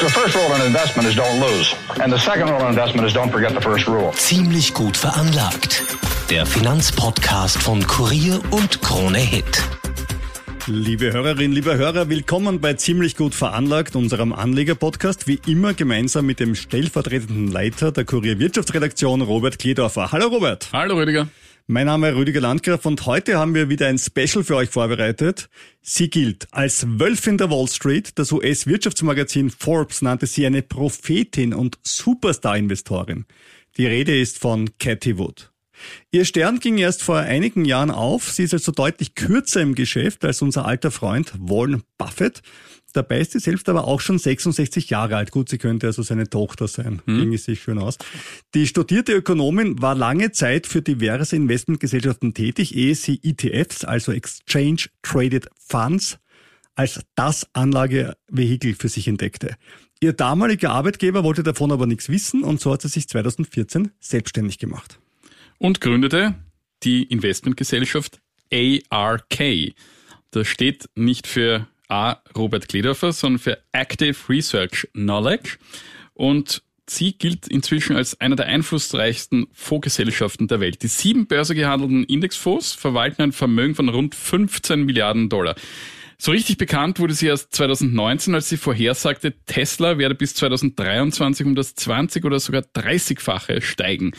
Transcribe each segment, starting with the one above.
The first rule in investment is don't lose. And the second rule in investment is don't forget the first rule. Ziemlich gut veranlagt. Der Finanzpodcast von Kurier und Krone Hit. Liebe Hörerinnen, liebe Hörer, willkommen bei Ziemlich gut veranlagt, unserem Anleger-Podcast, wie immer gemeinsam mit dem stellvertretenden Leiter der Kurier Wirtschaftsredaktion, Robert Kledorfer. Hallo Robert. Hallo Rüdiger. Mein Name ist Rüdiger Landgraf und heute haben wir wieder ein Special für euch vorbereitet. Sie gilt als Wölfin der Wall Street. Das US-Wirtschaftsmagazin Forbes nannte sie eine Prophetin und Superstar-Investorin. Die Rede ist von Cathy Wood. Ihr Stern ging erst vor einigen Jahren auf. Sie ist also deutlich kürzer im Geschäft als unser alter Freund Warren Buffett. Dabei ist sie selbst aber auch schon 66 Jahre alt. Gut, sie könnte also seine Tochter sein. Hm. Ging es sich schön aus. Die studierte Ökonomin war lange Zeit für diverse Investmentgesellschaften tätig, ehe sie ETFs, also Exchange Traded Funds, als das Anlagevehikel für sich entdeckte. Ihr damaliger Arbeitgeber wollte davon aber nichts wissen und so hat sie sich 2014 selbstständig gemacht. Und gründete die Investmentgesellschaft ARK. Das steht nicht für A. Robert Kledorfer, sondern für Active Research Knowledge. Und sie gilt inzwischen als einer der einflussreichsten Fondsgesellschaften der Welt. Die sieben börsegehandelten Indexfonds verwalten ein Vermögen von rund 15 Milliarden Dollar. So richtig bekannt wurde sie erst 2019, als sie vorhersagte, Tesla werde bis 2023 um das 20 oder sogar 30-fache steigen.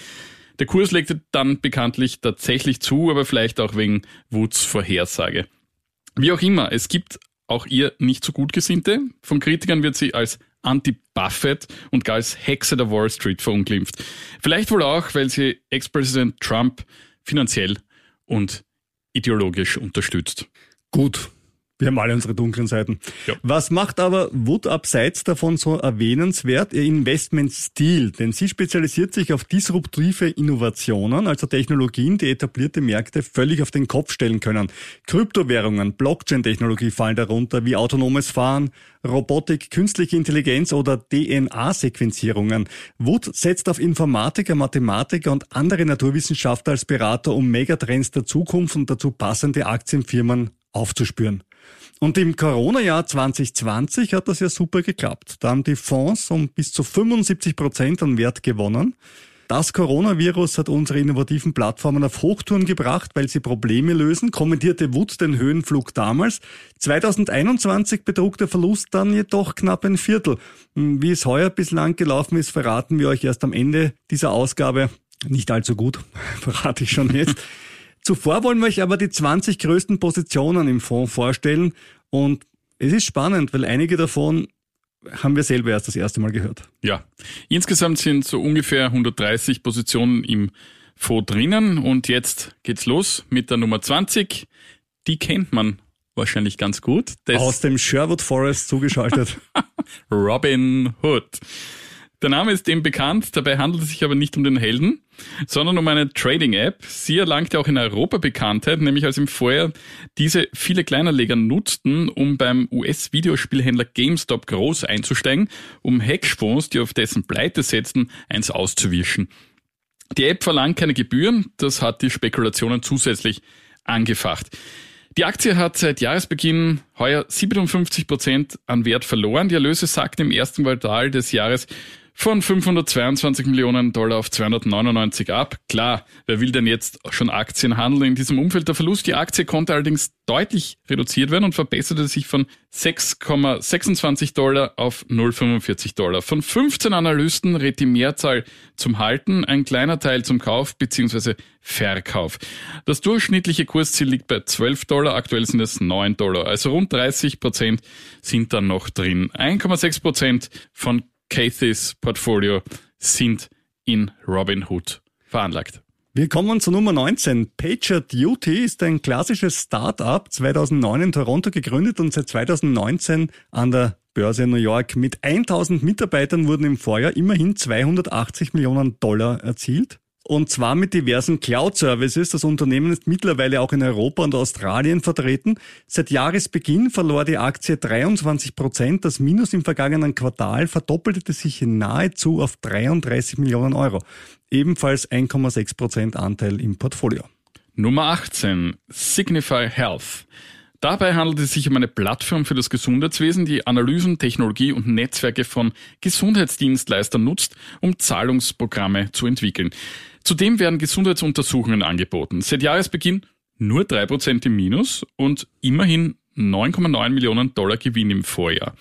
Der Kurs legte dann bekanntlich tatsächlich zu, aber vielleicht auch wegen Woods Vorhersage. Wie auch immer, es gibt auch ihr nicht so gut gesinnte. Von Kritikern wird sie als Anti-Buffett und gar als Hexe der Wall Street verunglimpft. Vielleicht wohl auch, weil sie Ex-Präsident Trump finanziell und ideologisch unterstützt. Gut, wir haben alle unsere dunklen Seiten. Ja. Was macht aber Wood abseits davon so erwähnenswert? Ihr Investmentstil, denn sie spezialisiert sich auf disruptive Innovationen, also Technologien, die etablierte Märkte völlig auf den Kopf stellen können. Kryptowährungen, Blockchain-Technologie fallen darunter, wie autonomes Fahren, Robotik, künstliche Intelligenz oder DNA-Sequenzierungen. Wood setzt auf Informatiker, Mathematiker und andere Naturwissenschaftler als Berater, um Megatrends der Zukunft und dazu passende Aktienfirmen aufzuspüren. Und im Corona-Jahr 2020 hat das ja super geklappt. Da haben die Fonds um bis zu 75 Prozent an Wert gewonnen. Das Coronavirus hat unsere innovativen Plattformen auf Hochtouren gebracht, weil sie Probleme lösen, kommentierte Wood den Höhenflug damals. 2021 betrug der Verlust dann jedoch knapp ein Viertel. Wie es heuer bislang gelaufen ist, verraten wir euch erst am Ende dieser Ausgabe. Nicht allzu gut, verrate ich schon jetzt. Zuvor wollen wir euch aber die 20 größten Positionen im Fonds vorstellen und es ist spannend, weil einige davon haben wir selber erst das erste Mal gehört. Ja, insgesamt sind so ungefähr 130 Positionen im Fonds drinnen und jetzt geht's los mit der Nummer 20. Die kennt man wahrscheinlich ganz gut. Das Aus dem Sherwood Forest zugeschaltet. Robin Hood. Der Name ist dem bekannt, dabei handelt es sich aber nicht um den Helden, sondern um eine Trading-App. Sie erlangte auch in Europa Bekanntheit, nämlich als im Vorjahr diese viele Kleinanleger nutzten, um beim US-Videospielhändler GameStop groß einzusteigen, um Hedgefonds, die auf dessen Pleite setzten, eins auszuwischen. Die App verlangt keine Gebühren, das hat die Spekulationen zusätzlich angefacht. Die Aktie hat seit Jahresbeginn heuer 57 Prozent an Wert verloren. Die Erlöse sagten im ersten Quartal des Jahres von 522 Millionen Dollar auf 299 ab. Klar, wer will denn jetzt schon Aktien handeln in diesem Umfeld? Der Verlust, die Aktie konnte allerdings deutlich reduziert werden und verbesserte sich von 6,26 Dollar auf 0,45 Dollar. Von 15 Analysten rät die Mehrzahl zum Halten, ein kleiner Teil zum Kauf bzw. Verkauf. Das durchschnittliche Kursziel liegt bei 12 Dollar, aktuell sind es 9 Dollar. Also rund 30 Prozent sind dann noch drin. 1,6 Prozent von Cathys Portfolio sind in Robinhood veranlagt. Wir kommen zu Nummer 19. Pager Duty ist ein klassisches Start-up, 2009 in Toronto gegründet und seit 2019 an der Börse in New York. Mit 1000 Mitarbeitern wurden im Vorjahr immerhin 280 Millionen Dollar erzielt. Und zwar mit diversen Cloud-Services. Das Unternehmen ist mittlerweile auch in Europa und Australien vertreten. Seit Jahresbeginn verlor die Aktie 23 Prozent. Das Minus im vergangenen Quartal verdoppelte sich nahezu auf 33 Millionen Euro. Ebenfalls 1,6 Prozent Anteil im Portfolio. Nummer 18. Signify Health. Dabei handelt es sich um eine Plattform für das Gesundheitswesen, die Analysen, Technologie und Netzwerke von Gesundheitsdienstleistern nutzt, um Zahlungsprogramme zu entwickeln. Zudem werden Gesundheitsuntersuchungen angeboten. Seit Jahresbeginn nur 3% im Minus und immerhin 9,9 Millionen Dollar Gewinn im Vorjahr.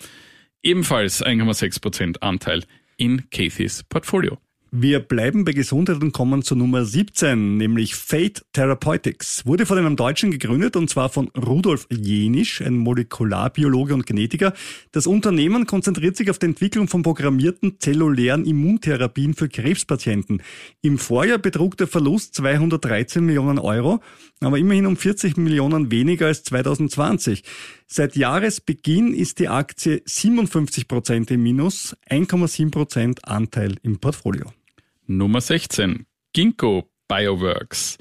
Ebenfalls 1,6% Anteil in Cathys Portfolio. Wir bleiben bei Gesundheit und kommen zur Nummer 17, nämlich Fate Therapeutics. Wurde von einem Deutschen gegründet und zwar von Rudolf Jenisch, ein Molekularbiologe und Genetiker. Das Unternehmen konzentriert sich auf die Entwicklung von programmierten zellulären Immuntherapien für Krebspatienten. Im Vorjahr betrug der Verlust 213 Millionen Euro, aber immerhin um 40 Millionen weniger als 2020. Seit Jahresbeginn ist die Aktie 57 Prozent im Minus, 1,7 Prozent Anteil im Portfolio. Nummer 16. Ginkgo Bioworks.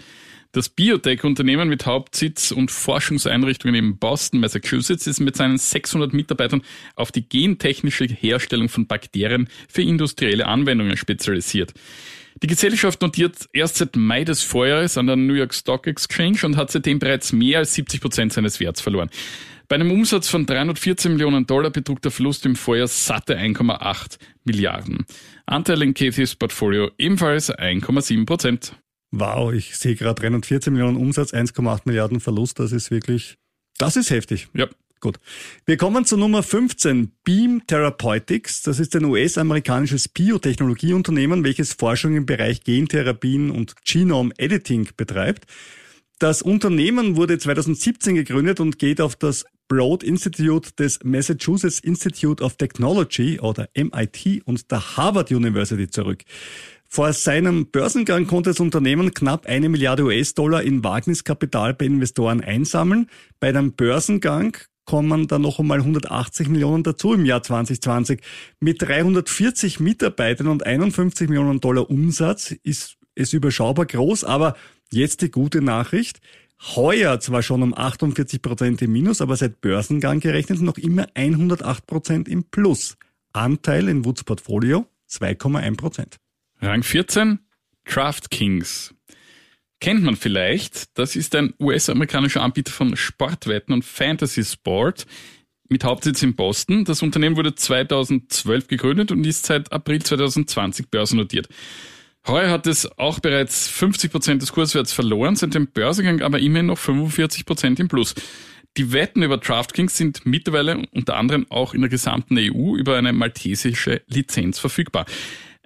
Das Biotech-Unternehmen mit Hauptsitz und Forschungseinrichtungen in Boston, Massachusetts ist mit seinen 600 Mitarbeitern auf die gentechnische Herstellung von Bakterien für industrielle Anwendungen spezialisiert. Die Gesellschaft notiert erst seit Mai des Vorjahres an der New York Stock Exchange und hat seitdem bereits mehr als 70 Prozent seines Werts verloren. Bei einem Umsatz von 314 Millionen Dollar betrug der Verlust im Vorjahr satte 1,8 Milliarden. Anteil in Cathys Portfolio ebenfalls 1,7 Prozent. Wow, ich sehe gerade 314 Millionen Umsatz, 1,8 Milliarden Verlust. Das ist wirklich, das ist heftig. Ja. Gut. Wir kommen zu Nummer 15, Beam Therapeutics. Das ist ein US-amerikanisches Biotechnologieunternehmen, welches Forschung im Bereich Gentherapien und Genome Editing betreibt. Das Unternehmen wurde 2017 gegründet und geht auf das Broad Institute des Massachusetts Institute of Technology oder MIT und der Harvard University zurück. Vor seinem Börsengang konnte das Unternehmen knapp eine Milliarde US-Dollar in Wagniskapital bei Investoren einsammeln. Bei einem Börsengang kommen dann noch einmal 180 Millionen dazu im Jahr 2020. Mit 340 Mitarbeitern und 51 Millionen Dollar Umsatz ist es überschaubar groß, aber Jetzt die gute Nachricht. Heuer zwar schon um 48 Prozent im Minus, aber seit Börsengang gerechnet noch immer 108 Prozent im Plus. Anteil in Woods Portfolio 2,1 Prozent. Rang 14, DraftKings. Kennt man vielleicht, das ist ein US-amerikanischer Anbieter von Sportwetten und Fantasy Sport mit Hauptsitz in Boston. Das Unternehmen wurde 2012 gegründet und ist seit April 2020 börsennotiert. Heuer hat es auch bereits 50 Prozent des Kurswerts verloren, seit dem Börsengang aber immerhin noch 45 Prozent im Plus. Die Wetten über DraftKings sind mittlerweile unter anderem auch in der gesamten EU über eine maltesische Lizenz verfügbar.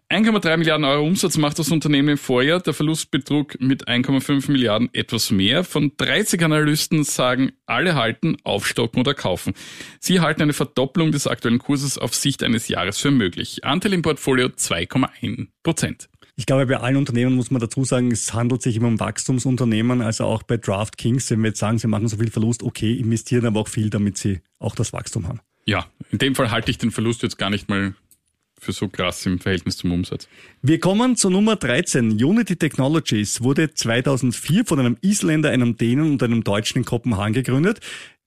1,3 Milliarden Euro Umsatz macht das Unternehmen im Vorjahr. Der Verlust betrug mit 1,5 Milliarden etwas mehr. Von 30 Analysten sagen, alle halten, aufstocken oder kaufen. Sie halten eine Verdopplung des aktuellen Kurses auf Sicht eines Jahres für möglich. Anteil im Portfolio 2,1 Prozent. Ich glaube, bei allen Unternehmen muss man dazu sagen, es handelt sich immer um Wachstumsunternehmen. Also auch bei DraftKings, wenn wir jetzt sagen, sie machen so viel Verlust, okay, investieren aber auch viel, damit sie auch das Wachstum haben. Ja, in dem Fall halte ich den Verlust jetzt gar nicht mal für so krass im Verhältnis zum Umsatz. Wir kommen zur Nummer 13. Unity Technologies wurde 2004 von einem Isländer, einem Dänen und einem Deutschen in Kopenhagen gegründet.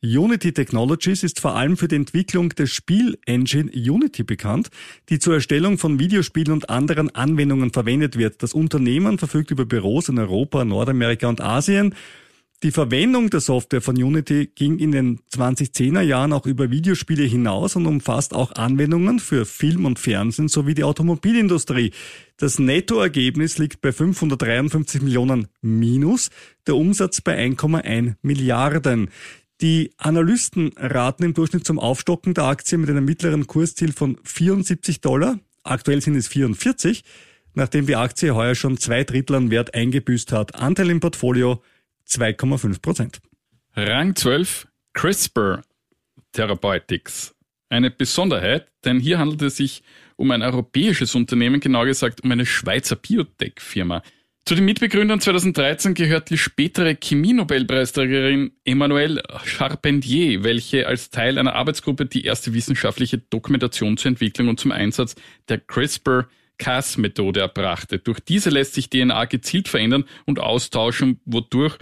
Unity Technologies ist vor allem für die Entwicklung der Spielengine Unity bekannt, die zur Erstellung von Videospielen und anderen Anwendungen verwendet wird. Das Unternehmen verfügt über Büros in Europa, Nordamerika und Asien. Die Verwendung der Software von Unity ging in den 2010er Jahren auch über Videospiele hinaus und umfasst auch Anwendungen für Film und Fernsehen sowie die Automobilindustrie. Das Nettoergebnis liegt bei 553 Millionen minus, der Umsatz bei 1,1 Milliarden. Die Analysten raten im Durchschnitt zum Aufstocken der Aktie mit einem mittleren Kursziel von 74 Dollar. Aktuell sind es 44, nachdem die Aktie heuer schon zwei Drittel an Wert eingebüßt hat. Anteil im Portfolio 2,5 Prozent. Rang 12 CRISPR Therapeutics. Eine Besonderheit, denn hier handelt es sich um ein europäisches Unternehmen, genau gesagt um eine Schweizer Biotech-Firma. Zu den Mitbegründern 2013 gehört die spätere Chemie-Nobelpreisträgerin Emmanuelle Charpentier, welche als Teil einer Arbeitsgruppe die erste wissenschaftliche Dokumentation zur Entwicklung und zum Einsatz der CRISPR-Cas-Methode erbrachte. Durch diese lässt sich DNA gezielt verändern und austauschen, wodurch,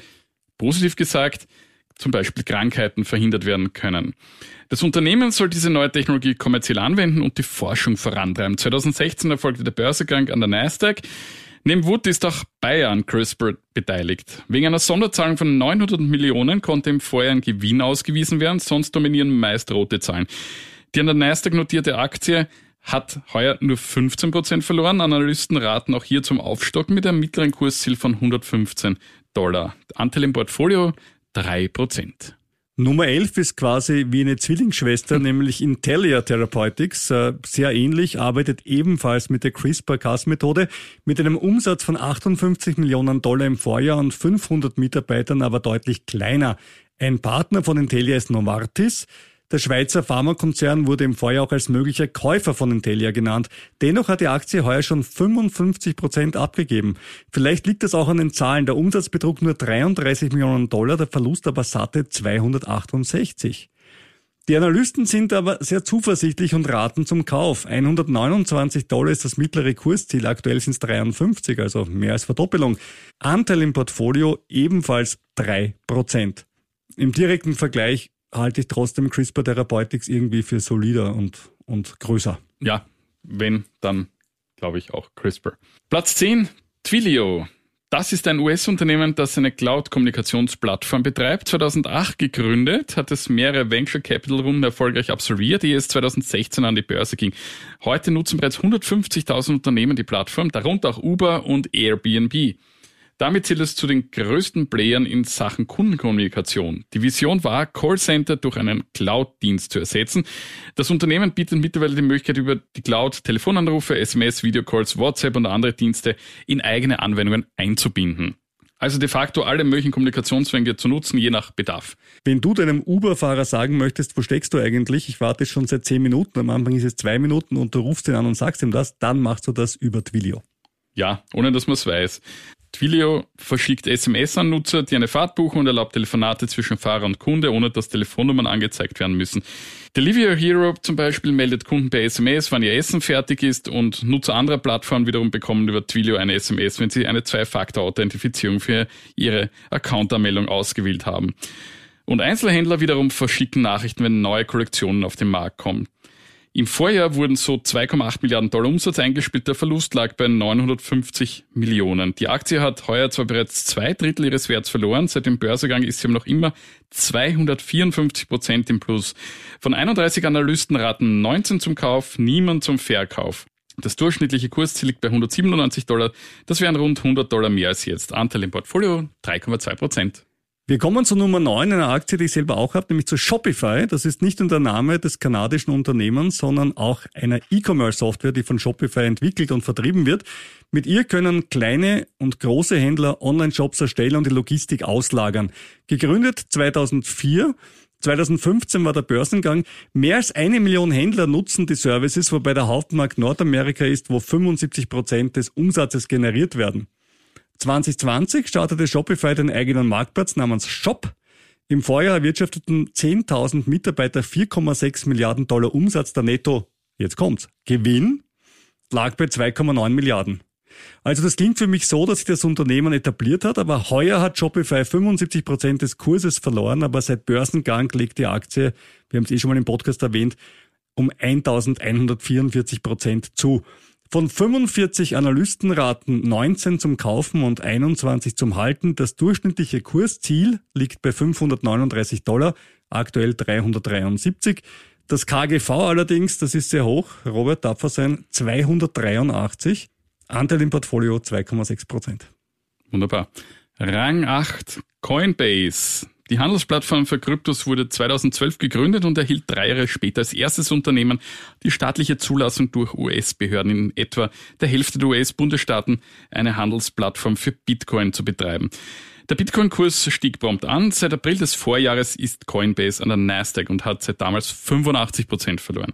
positiv gesagt, zum Beispiel Krankheiten verhindert werden können. Das Unternehmen soll diese neue Technologie kommerziell anwenden und die Forschung vorantreiben. 2016 erfolgte der Börsegang an der Nasdaq. Neben Wood ist auch Bayer an CRISPR beteiligt. Wegen einer Sonderzahlung von 900 Millionen konnte im Vorjahr ein Gewinn ausgewiesen werden, sonst dominieren meist rote Zahlen. Die an der Nasdaq notierte Aktie hat heuer nur 15% verloren. Analysten raten auch hier zum Aufstocken mit einem mittleren Kursziel von 115 Dollar. Anteil im Portfolio 3%. Nummer 11 ist quasi wie eine Zwillingsschwester, hm. nämlich Intellia Therapeutics. Äh, sehr ähnlich, arbeitet ebenfalls mit der CRISPR-Cas-Methode mit einem Umsatz von 58 Millionen Dollar im Vorjahr und 500 Mitarbeitern, aber deutlich kleiner. Ein Partner von Intellia ist Novartis. Der Schweizer Pharmakonzern wurde im Vorjahr auch als möglicher Käufer von Intelia genannt. Dennoch hat die Aktie heuer schon 55 Prozent abgegeben. Vielleicht liegt das auch an den Zahlen. Der Umsatz betrug nur 33 Millionen Dollar, der Verlust aber satte 268. Die Analysten sind aber sehr zuversichtlich und raten zum Kauf. 129 Dollar ist das mittlere Kursziel, aktuell sind es 53, also mehr als Verdoppelung. Anteil im Portfolio ebenfalls 3 Prozent. Im direkten Vergleich halte ich trotzdem CRISPR Therapeutics irgendwie für solider und, und größer. Ja, wenn, dann glaube ich auch CRISPR. Platz 10, Twilio. Das ist ein US-Unternehmen, das eine Cloud-Kommunikationsplattform betreibt. 2008 gegründet, hat es mehrere Venture Capital-Runden erfolgreich absolviert, ehe es 2016 an die Börse ging. Heute nutzen bereits 150.000 Unternehmen die Plattform, darunter auch Uber und Airbnb. Damit zählt es zu den größten Playern in Sachen Kundenkommunikation. Die Vision war, Callcenter durch einen Cloud-Dienst zu ersetzen. Das Unternehmen bietet mittlerweile die Möglichkeit, über die Cloud Telefonanrufe, SMS, Videocalls, WhatsApp und andere Dienste in eigene Anwendungen einzubinden. Also de facto alle möglichen Kommunikationswege zu nutzen, je nach Bedarf. Wenn du deinem Uber-Fahrer sagen möchtest, wo steckst du eigentlich? Ich warte schon seit zehn Minuten, am Anfang ist es zwei Minuten und du rufst ihn an und sagst ihm das, dann machst du das über Twilio. Ja, ohne dass man es weiß. Twilio verschickt SMS an Nutzer, die eine Fahrt buchen und erlaubt Telefonate zwischen Fahrer und Kunde, ohne dass Telefonnummern angezeigt werden müssen. Delivery Hero zum Beispiel meldet Kunden per SMS, wann ihr Essen fertig ist und Nutzer anderer Plattformen wiederum bekommen über Twilio eine SMS, wenn sie eine Zwei-Faktor-Authentifizierung für ihre Accountanmeldung ausgewählt haben. Und Einzelhändler wiederum verschicken Nachrichten, wenn neue Kollektionen auf den Markt kommen. Im Vorjahr wurden so 2,8 Milliarden Dollar Umsatz eingespielt, der Verlust lag bei 950 Millionen. Die Aktie hat heuer zwar bereits zwei Drittel ihres Werts verloren, seit dem Börsegang ist sie noch immer 254 Prozent im Plus. Von 31 Analysten raten 19 zum Kauf, niemand zum Verkauf. Das durchschnittliche Kursziel liegt bei 197 Dollar, das wären rund 100 Dollar mehr als jetzt. Anteil im Portfolio 3,2 Prozent. Wir kommen zu Nummer 9, einer Aktie, die ich selber auch habe, nämlich zu Shopify. Das ist nicht nur der Name des kanadischen Unternehmens, sondern auch einer E-Commerce-Software, die von Shopify entwickelt und vertrieben wird. Mit ihr können kleine und große Händler Online-Shops erstellen und die Logistik auslagern. Gegründet 2004 2015 war der Börsengang. Mehr als eine Million Händler nutzen die Services, wobei der Hauptmarkt Nordamerika ist, wo 75 Prozent des Umsatzes generiert werden. 2020 startete Shopify den eigenen Marktplatz namens Shop. Im Vorjahr erwirtschafteten 10.000 Mitarbeiter 4,6 Milliarden Dollar Umsatz. Der Netto, jetzt kommt's, Gewinn lag bei 2,9 Milliarden. Also das klingt für mich so, dass sich das Unternehmen etabliert hat, aber heuer hat Shopify 75 Prozent des Kurses verloren, aber seit Börsengang legt die Aktie, wir haben es eh schon mal im Podcast erwähnt, um 1144 Prozent zu. Von 45 Analysten raten 19 zum Kaufen und 21 zum Halten. Das durchschnittliche Kursziel liegt bei 539 Dollar, aktuell 373. Das KGV allerdings, das ist sehr hoch, Robert Tapfer sein, 283. Anteil im Portfolio 2,6 Prozent. Wunderbar. Rang 8, Coinbase. Die Handelsplattform für Kryptos wurde 2012 gegründet und erhielt drei Jahre später als erstes Unternehmen die staatliche Zulassung durch US-Behörden in etwa der Hälfte der US-Bundesstaaten, eine Handelsplattform für Bitcoin zu betreiben. Der Bitcoin-Kurs stieg prompt an. Seit April des Vorjahres ist Coinbase an der Nasdaq und hat seit damals 85 Prozent verloren.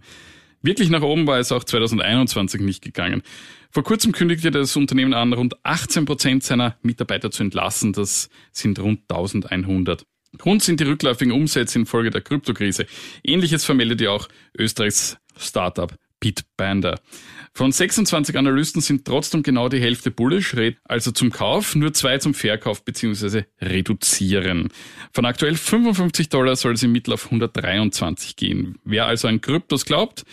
Wirklich nach oben war es auch 2021 nicht gegangen. Vor kurzem kündigte das Unternehmen an, rund 18 Prozent seiner Mitarbeiter zu entlassen. Das sind rund 1100. Grund sind die rückläufigen Umsätze infolge der Kryptokrise. Ähnliches vermeldet ja auch Österreichs Startup Bitbanda. Von 26 Analysten sind trotzdem genau die Hälfte bullish, also zum Kauf, nur zwei zum Verkauf bzw. reduzieren. Von aktuell 55 Dollar soll es im Mittel auf 123 gehen. Wer also an Kryptos glaubt,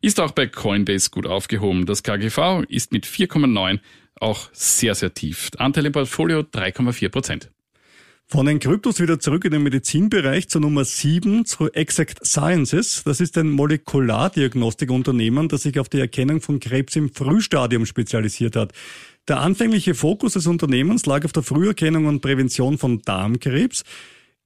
ist auch bei Coinbase gut aufgehoben. Das KGV ist mit 4,9 auch sehr, sehr tief. Anteil im Portfolio 3,4 Prozent. Von den Kryptos wieder zurück in den Medizinbereich zur Nummer 7, zu Exact Sciences. Das ist ein Molekulardiagnostikunternehmen, das sich auf die Erkennung von Krebs im Frühstadium spezialisiert hat. Der anfängliche Fokus des Unternehmens lag auf der Früherkennung und Prävention von Darmkrebs.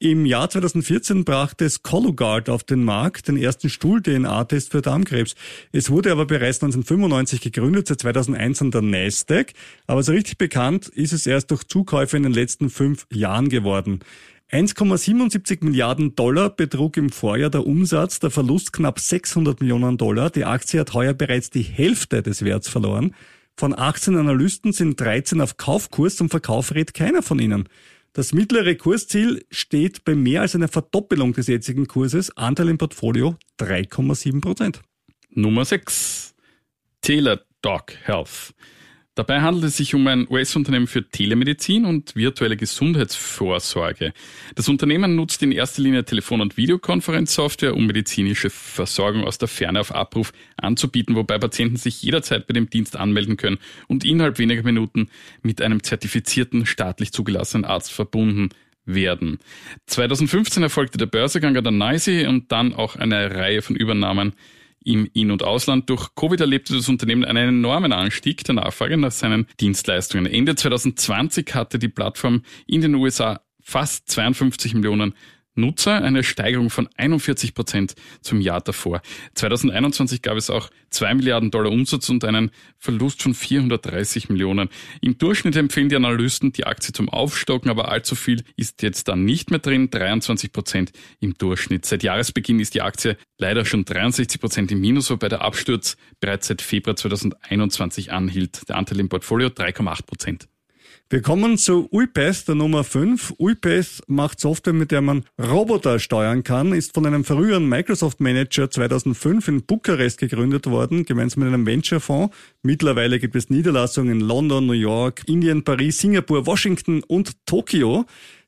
Im Jahr 2014 brachte es Cologuard auf den Markt, den ersten Stuhl-DNA-Test für Darmkrebs. Es wurde aber bereits 1995 gegründet, seit 2001 an der Nasdaq. Aber so richtig bekannt ist es erst durch Zukäufe in den letzten fünf Jahren geworden. 1,77 Milliarden Dollar betrug im Vorjahr der Umsatz, der Verlust knapp 600 Millionen Dollar. Die Aktie hat heuer bereits die Hälfte des Werts verloren. Von 18 Analysten sind 13 auf Kaufkurs, zum Verkauf rät keiner von ihnen. Das mittlere Kursziel steht bei mehr als einer Verdoppelung des jetzigen Kurses, Anteil im Portfolio 3,7 Prozent. Nummer 6. Teladoc Health. Dabei handelt es sich um ein US-Unternehmen für Telemedizin und virtuelle Gesundheitsvorsorge. Das Unternehmen nutzt in erster Linie Telefon- und Videokonferenzsoftware, um medizinische Versorgung aus der Ferne auf Abruf anzubieten, wobei Patienten sich jederzeit bei dem Dienst anmelden können und innerhalb weniger Minuten mit einem zertifizierten, staatlich zugelassenen Arzt verbunden werden. 2015 erfolgte der Börsegang an der NYSE und dann auch eine Reihe von Übernahmen im In- und Ausland. Durch Covid erlebte das Unternehmen einen enormen Anstieg der Nachfrage nach seinen Dienstleistungen. Ende 2020 hatte die Plattform in den USA fast 52 Millionen Nutzer, eine Steigerung von 41 Prozent zum Jahr davor. 2021 gab es auch 2 Milliarden Dollar Umsatz und einen Verlust von 430 Millionen. Im Durchschnitt empfehlen die Analysten die Aktie zum Aufstocken, aber allzu viel ist jetzt dann nicht mehr drin, 23 Prozent im Durchschnitt. Seit Jahresbeginn ist die Aktie leider schon 63 Prozent im Minus, wobei der Absturz bereits seit Februar 2021 anhielt. Der Anteil im Portfolio 3,8 Prozent. Wir kommen zu UiPath, der Nummer 5. UiPath macht Software, mit der man Roboter steuern kann, ist von einem früheren Microsoft-Manager 2005 in Bukarest gegründet worden, gemeinsam mit einem Venture-Fonds. Mittlerweile gibt es Niederlassungen in London, New York, Indien, Paris, Singapur, Washington und Tokio.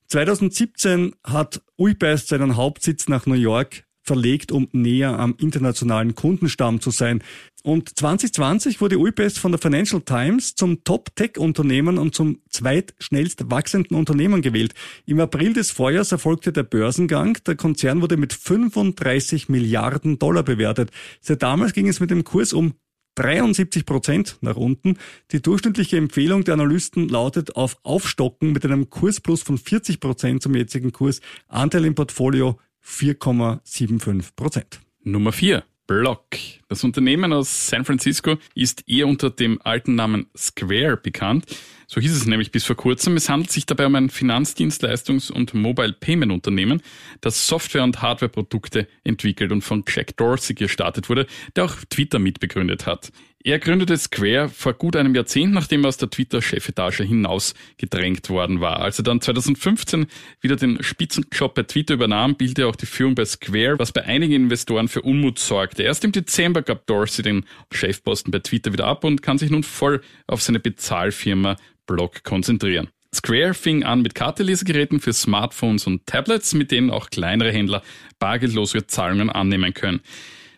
2017 hat UiPath seinen Hauptsitz nach New York verlegt, um näher am internationalen Kundenstamm zu sein. Und 2020 wurde UiPath von der Financial Times zum Top-Tech-Unternehmen und zum zweitschnellst wachsenden Unternehmen gewählt. Im April des Vorjahres erfolgte der Börsengang. Der Konzern wurde mit 35 Milliarden Dollar bewertet. Seit damals ging es mit dem Kurs um 73 Prozent nach unten. Die durchschnittliche Empfehlung der Analysten lautet auf Aufstocken mit einem Kursplus von 40 Prozent zum jetzigen Kurs. Anteil im Portfolio 4,75 Prozent. Nummer 4. Block. Das Unternehmen aus San Francisco ist eher unter dem alten Namen Square bekannt. So hieß es nämlich bis vor kurzem. Es handelt sich dabei um ein Finanzdienstleistungs- und Mobile Payment Unternehmen, das Software- und Hardwareprodukte entwickelt und von Jack Dorsey gestartet wurde, der auch Twitter mitbegründet hat. Er gründete Square vor gut einem Jahrzehnt, nachdem er aus der Twitter-Chefetage hinaus gedrängt worden war. Als er dann 2015 wieder den Spitzenjob bei Twitter übernahm, bildete er auch die Führung bei Square, was bei einigen Investoren für Unmut sorgte. Erst im Dezember gab Dorsey den Chefposten bei Twitter wieder ab und kann sich nun voll auf seine Bezahlfirma Block konzentrieren. Square fing an mit Kartenlesegeräten für Smartphones und Tablets, mit denen auch kleinere Händler bargeldlose Zahlungen annehmen können.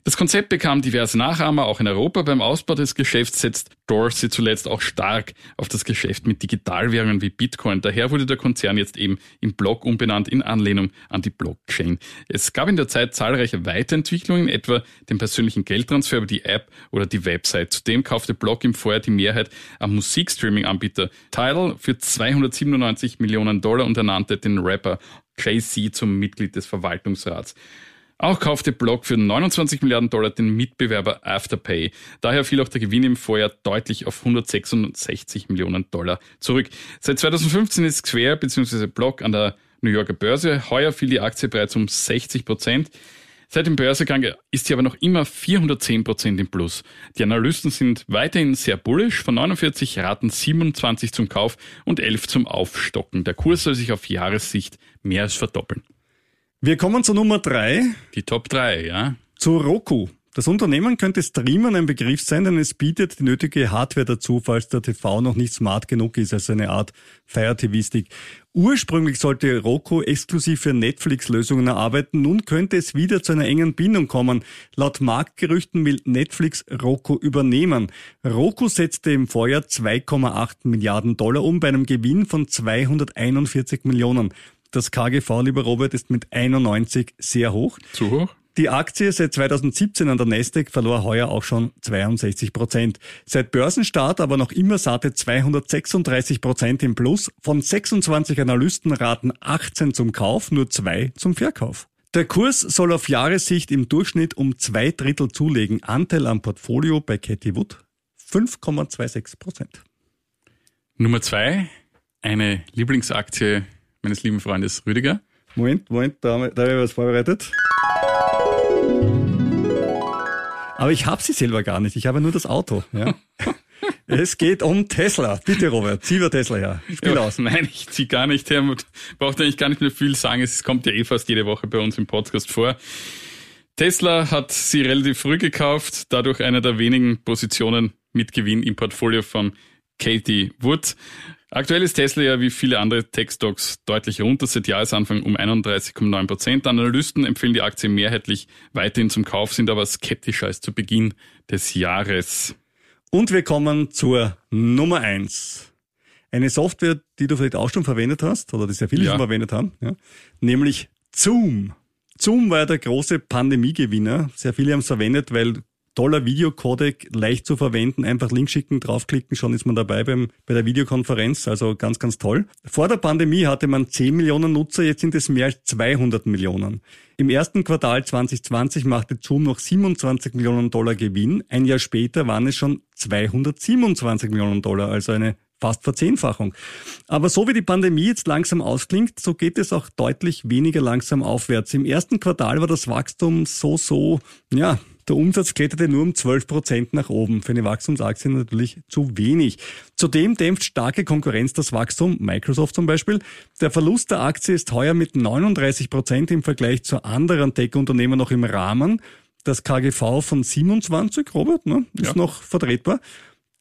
Das Konzept bekam diverse Nachahmer, auch in Europa. Beim Ausbau des Geschäfts setzt Dorsey zuletzt auch stark auf das Geschäft mit Digitalwährungen wie Bitcoin. Daher wurde der Konzern jetzt eben im Block umbenannt in Anlehnung an die Blockchain. Es gab in der Zeit zahlreiche Weiterentwicklungen, etwa den persönlichen Geldtransfer über die App oder die Website. Zudem kaufte Block im Vorjahr die Mehrheit am Musikstreaming-Anbieter Tidal für 297 Millionen Dollar und ernannte den Rapper Jay-Z zum Mitglied des Verwaltungsrats. Auch kaufte Block für 29 Milliarden Dollar den Mitbewerber Afterpay. Daher fiel auch der Gewinn im Vorjahr deutlich auf 166 Millionen Dollar zurück. Seit 2015 ist Square bzw. Block an der New Yorker Börse. Heuer fiel die Aktie bereits um 60 Prozent. Seit dem Börsegang ist sie aber noch immer 410 Prozent im Plus. Die Analysten sind weiterhin sehr bullish. Von 49 raten 27 zum Kauf und 11 zum Aufstocken. Der Kurs soll sich auf Jahressicht mehr als verdoppeln. Wir kommen zur Nummer drei. Die Top 3, ja. Zu Roku. Das Unternehmen könnte Streamern ein Begriff sein, denn es bietet die nötige Hardware dazu, falls der TV noch nicht smart genug ist, also eine Art Fire TV-Stick. Ursprünglich sollte Roku exklusiv für Netflix-Lösungen erarbeiten. Nun könnte es wieder zu einer engen Bindung kommen. Laut Marktgerüchten will Netflix Roku übernehmen. Roku setzte im Vorjahr 2,8 Milliarden Dollar um bei einem Gewinn von 241 Millionen. Das KGV, lieber Robert, ist mit 91 sehr hoch. Zu hoch? Die Aktie seit 2017 an der Nasdaq verlor heuer auch schon 62 Prozent. Seit Börsenstart aber noch immer satte 236 Prozent im Plus. Von 26 Analysten raten 18 zum Kauf, nur zwei zum Verkauf. Der Kurs soll auf Jahressicht im Durchschnitt um zwei Drittel zulegen. Anteil am Portfolio bei Cathy Wood 5,26 Prozent. Nummer zwei, eine Lieblingsaktie meines lieben Freundes Rüdiger. Moment, Moment, da, habe ich was vorbereitet. Aber ich habe sie selber gar nicht. Ich habe nur das Auto. Ja. es geht um Tesla. Bitte, Robert, zieh über Tesla her. Spiel Ja, aus. Nein, ich zieh gar nicht her. Braucht eigentlich gar nicht mehr viel sagen. Es kommt ja eh fast jede Woche bei uns im Podcast vor. Tesla hat sie relativ früh gekauft, dadurch eine der wenigen Positionen mit Gewinn im Portfolio von Katie Wood. Aktuell ist Tesla ja wie viele andere Tech-Stocks deutlich runter, seit Jahresanfang um 31,9 Prozent. Analysten empfehlen die Aktie mehrheitlich weiterhin zum Kauf, sind aber skeptischer als zu Beginn des Jahres. Und wir kommen zur Nummer eins. Eine Software, die du vielleicht auch schon verwendet hast, oder die sehr viele Ja. schon verwendet haben, ja, nämlich Zoom. Zoom war ja der große Pandemiegewinner. Sehr viele haben es verwendet, weil toller Videocodec, leicht zu verwenden, einfach Link schicken, draufklicken, schon ist man dabei beim, bei der Videokonferenz, also ganz, ganz toll. Vor der Pandemie hatte man 10 Millionen Nutzer, jetzt sind es mehr als 200 Millionen. Im ersten Quartal 2020 machte Zoom noch 27 Millionen Dollar Gewinn. Ein Jahr später waren es schon 227 Millionen Dollar, also eine fast Verzehnfachung. Aber so wie die Pandemie jetzt langsam ausklingt, so geht es auch deutlich weniger langsam aufwärts. Im ersten Quartal war das Wachstum so, so, ja, der Umsatz kletterte nur um 12 Prozent nach oben. Für eine Wachstumsaktie natürlich zu wenig. Zudem dämpft starke Konkurrenz das Wachstum, Microsoft zum Beispiel. Der Verlust der Aktie ist heuer mit 39 Prozent im Vergleich zu anderen Tech-Unternehmen noch im Rahmen. Das KGV von 27, Robert, ne, ist Ja. noch vertretbar.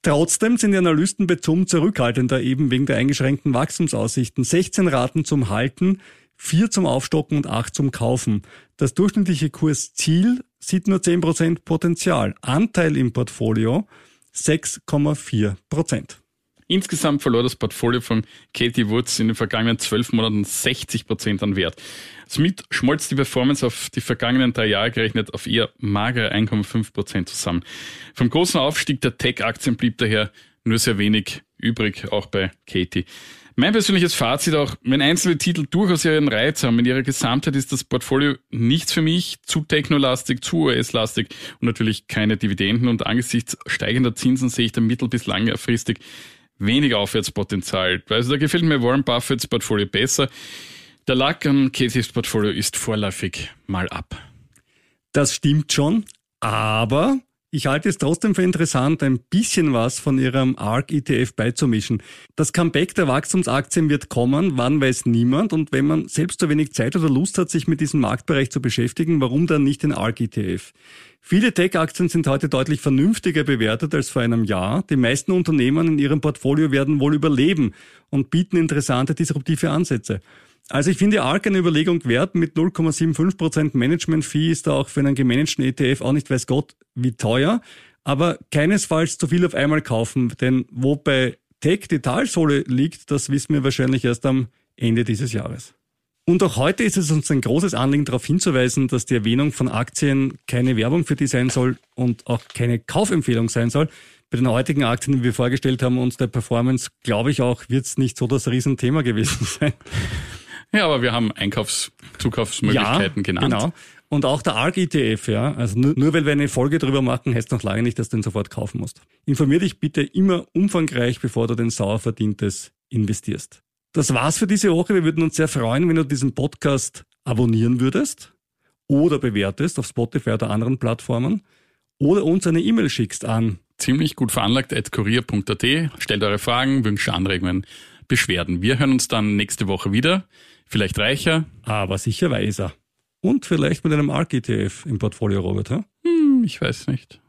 Trotzdem sind die Analysten Zoom zurückhaltender, eben wegen der eingeschränkten Wachstumsaussichten. 16 Raten zum Halten, 4 zum Aufstocken und 8 zum Kaufen. Das durchschnittliche Kursziel sieht nur 10% Potenzial. Anteil im Portfolio 6,4 Prozent. Insgesamt verlor das Portfolio von Katie Woods in den vergangenen zwölf Monaten 60 Prozent an Wert. Somit schmolz die Performance auf die vergangenen drei Jahre gerechnet auf eher magere 1,5 Prozent zusammen. Vom großen Aufstieg der Tech-Aktien blieb daher nur sehr wenig übrig, auch bei Katie. Mein persönliches Fazit auch, wenn einzelne Titel durchaus ihren Reiz haben, in ihrer Gesamtheit ist das Portfolio nichts für mich, zu technolastig, zu US-lastig und natürlich keine Dividenden und angesichts steigender Zinsen sehe ich da mittel- bis langfristig wenig Aufwärtspotenzial. Also da gefällt mir Warren Buffetts Portfolio besser. Der Lack an Caseys Portfolio ist vorläufig mal ab. Das stimmt schon, aber ich halte es trotzdem für interessant, ein bisschen was von ihrem ARK-ETF beizumischen. Das Comeback der Wachstumsaktien wird kommen, wann weiß niemand. Und wenn man selbst so wenig Zeit oder Lust hat, sich mit diesem Marktbereich zu beschäftigen, warum dann nicht den ARK-ETF? Viele Tech-Aktien sind heute deutlich vernünftiger bewertet als vor einem Jahr. Die meisten Unternehmen in ihrem Portfolio werden wohl überleben und bieten interessante disruptive Ansätze. Also ich finde ARK eine Überlegung wert. Mit 0,75% Management-Fee ist da auch für einen gemanagten ETF auch nicht weiß Gott wie teuer. Aber keinesfalls zu viel auf einmal kaufen, denn wo bei Tech die Talsohle liegt, das wissen wir wahrscheinlich erst am Ende dieses Jahres. Und auch heute ist es uns ein großes Anliegen, darauf hinzuweisen, dass die Erwähnung von Aktien keine Werbung für die sein soll und auch keine Kaufempfehlung sein soll. Bei den heutigen Aktien, die wir vorgestellt haben und der Performance, glaube ich auch, wird es nicht so das Riesenthema gewesen sein. Ja, aber wir haben Einkaufs-, Zukaufsmöglichkeiten genannt. Genau. Und auch der ARG-ETF, ja. Also nur, nur weil wir eine Folge drüber machen, heißt noch lange nicht, dass du den sofort kaufen musst. Informier dich bitte immer umfangreich, bevor du den sauer verdientes investierst. Das war's für diese Woche. Wir würden uns sehr freuen, wenn du diesen Podcast abonnieren würdest oder bewertest auf Spotify oder anderen Plattformen oder uns eine E-Mail schickst an ziemlich gut veranlagt at kurier.at. Stellt eure Fragen, Wünsche, Anregungen, Beschwerden. Wir hören uns dann nächste Woche wieder. Vielleicht reicher. Aber sicher weiser. Und vielleicht mit einem ARC-ETF im Portfolio, Robert. Hm? Hm, ich weiß nicht.